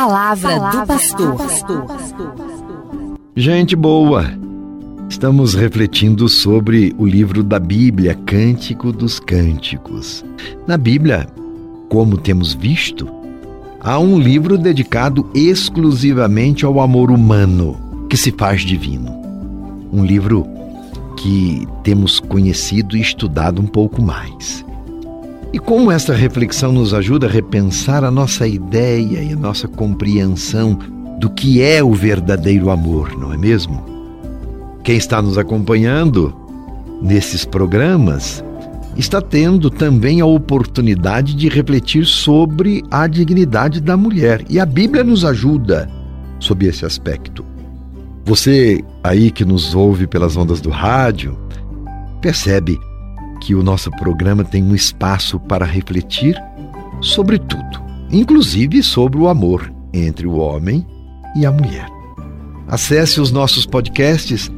palavra, palavra do pastor. Gente boa, estamos refletindo sobre o livro da Bíblia, Cântico dos Cânticos. Na Bíblia, como temos visto, há um livro dedicado exclusivamente ao amor humano que se faz divino. Um livro que temos conhecido e estudado um pouco mais. E como esta reflexão nos ajuda a repensar a nossa ideia e a nossa compreensão do que é o verdadeiro amor, não é mesmo? Quem está nos acompanhando nesses programas está tendo também a oportunidade de refletir sobre a dignidade da mulher. E a Bíblia nos ajuda sob esse aspecto. Você aí que nos ouve pelas ondas do rádio, percebe que o nosso programa tem um espaço para refletir sobre tudo, inclusive sobre o amor entre o homem e a mulher. Acesse os nossos podcasts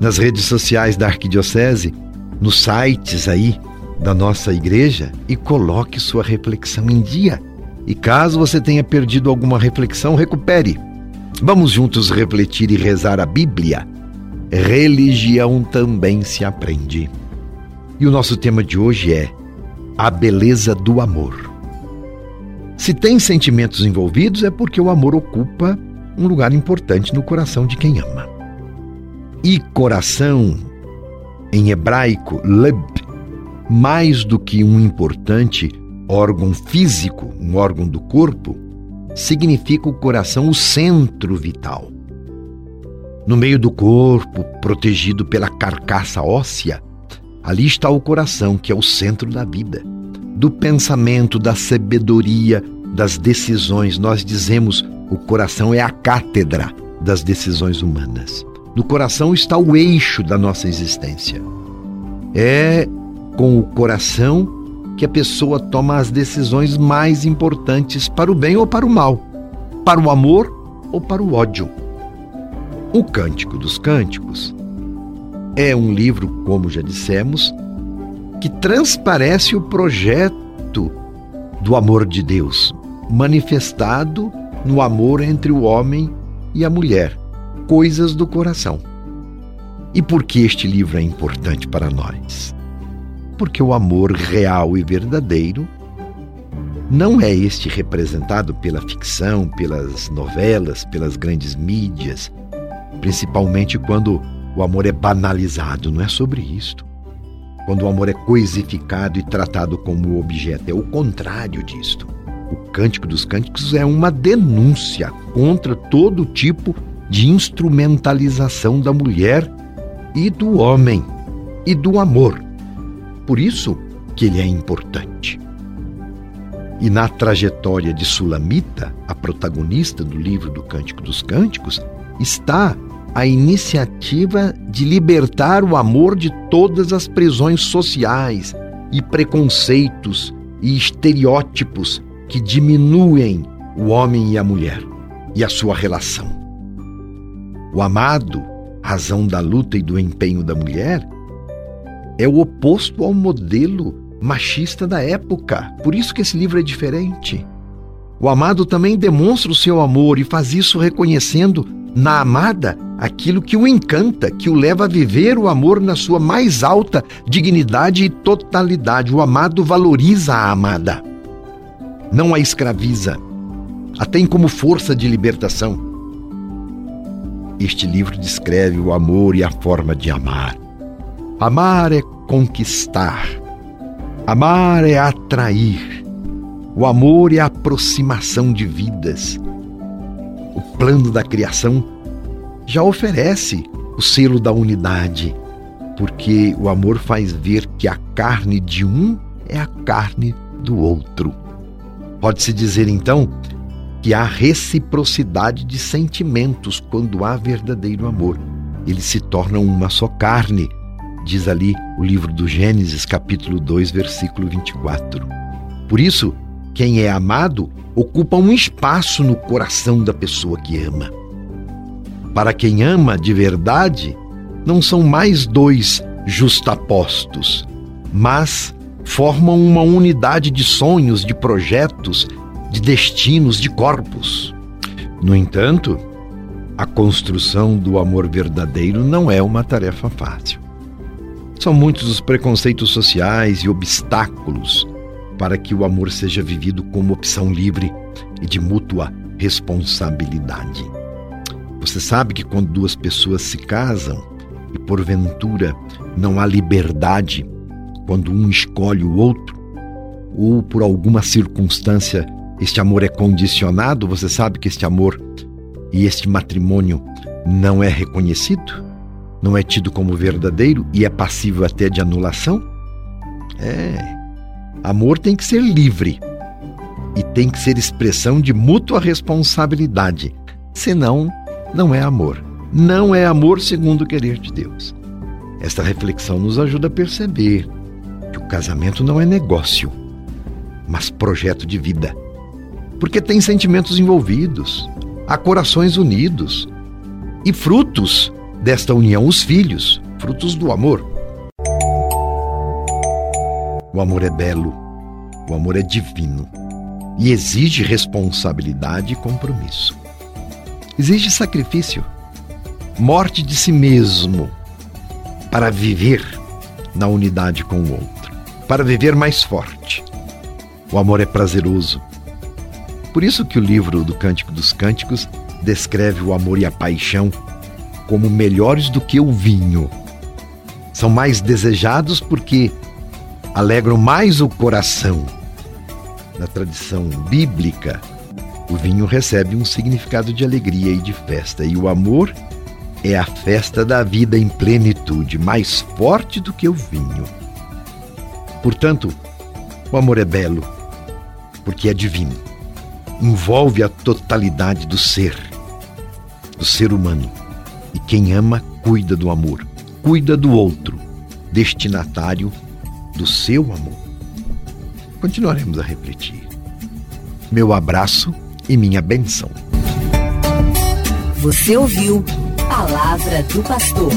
nas redes sociais da Arquidiocese, nos sites aí da nossa igreja e coloque sua reflexão em dia. E caso você tenha perdido alguma reflexão, recupere. Vamos juntos refletir e rezar a Bíblia. Religião também se aprende. E o nosso tema de hoje é a beleza do amor. Se tem sentimentos envolvidos, é porque o amor ocupa um lugar importante no coração de quem ama. E coração, em hebraico, leb, mais do que um importante órgão físico, um órgão do corpo, significa o coração o centro vital. No meio do corpo, protegido pela carcaça óssea, Ali está o coração, que é o centro da vida, do pensamento, da sabedoria, das decisões. Nós dizemos o coração é a cátedra das decisões humanas. No coração está o eixo da nossa existência. É com o coração que a pessoa toma as decisões mais importantes para o bem ou para o mal, para o amor ou para o ódio. O Cântico dos Cânticos é um livro, como já dissemos, que transparece o projeto do amor de Deus, manifestado no amor entre o homem e a mulher, coisas do coração. E por que este livro é importante para nós? Porque o amor real e verdadeiro não é este representado pela ficção, pelas novelas, pelas grandes mídias, principalmente quando o amor é banalizado, não é sobre isto. Quando o amor é coisificado e tratado como objeto, é o contrário disto. O Cântico dos Cânticos é uma denúncia contra todo tipo de instrumentalização da mulher e do homem e do amor. Por isso que ele é importante. E na trajetória de Sulamita, a protagonista do livro do Cântico dos Cânticos, está a iniciativa de libertar o amor de todas as prisões sociais e preconceitos e estereótipos que diminuem o homem e a mulher e a sua relação. O amado, razão da luta e do empenho da mulher, é o oposto ao modelo machista da época. Por isso que esse livro é diferente. O amado também demonstra o seu amor e faz isso reconhecendo na amada aquilo que o encanta, que o leva a viver o amor na sua mais alta dignidade e totalidade. O amado valoriza a amada, não a escraviza, a tem como força de libertação. Este livro descreve o amor e a forma de amar. Amar é conquistar, amar é atrair. O amor é a aproximação de vidas. Plano da criação já oferece o selo da unidade, porque o amor faz ver que a carne de um é a carne do outro. Pode-se dizer então que há reciprocidade de sentimentos quando há verdadeiro amor. Eles se tornam uma só carne, diz ali o livro do Gênesis, capítulo 2, versículo 24. Por isso, quem é amado ocupa um espaço no coração da pessoa que ama. Para quem ama de verdade, não são mais dois justapostos, mas formam uma unidade de sonhos, de projetos, de destinos, de corpos. No entanto, a construção do amor verdadeiro não é uma tarefa fácil. São muitos os preconceitos sociais e obstáculos para que o amor seja vivido como opção livre e de mútua responsabilidade. Você sabe que quando duas pessoas se casam e porventura não há liberdade, quando um escolhe o outro, ou por alguma circunstância este amor é condicionado, você sabe que este amor e este matrimônio não é reconhecido, não é tido como verdadeiro e é passível até de anulação? É. Amor tem que ser livre e tem que ser expressão de mútua responsabilidade. Senão, não é amor. Não é amor segundo o querer de Deus. Esta reflexão nos ajuda a perceber que o casamento não é negócio, mas projeto de vida. Porque tem sentimentos envolvidos, há corações unidos e frutos desta união, os filhos, frutos do amor. O amor é belo, o amor é divino e exige responsabilidade e compromisso. Exige sacrifício, morte de si mesmo para viver na unidade com o outro, para viver mais forte. O amor é prazeroso, por isso que o livro do Cântico dos Cânticos descreve o amor e a paixão como melhores do que o vinho. São mais desejados porque alegram mais o coração. Na tradição bíblica, o vinho recebe um significado de alegria e de festa, e o amor é a festa da vida em plenitude, mais forte do que o vinho. Portanto, o amor é belo, porque é divino envolve a totalidade do ser, do ser humano. E quem ama, cuida do amor, cuida do outro, destinatário do seu amor. Continuaremos a refletir. Meu abraço e minha benção. Você ouviu Palavra do Pastor.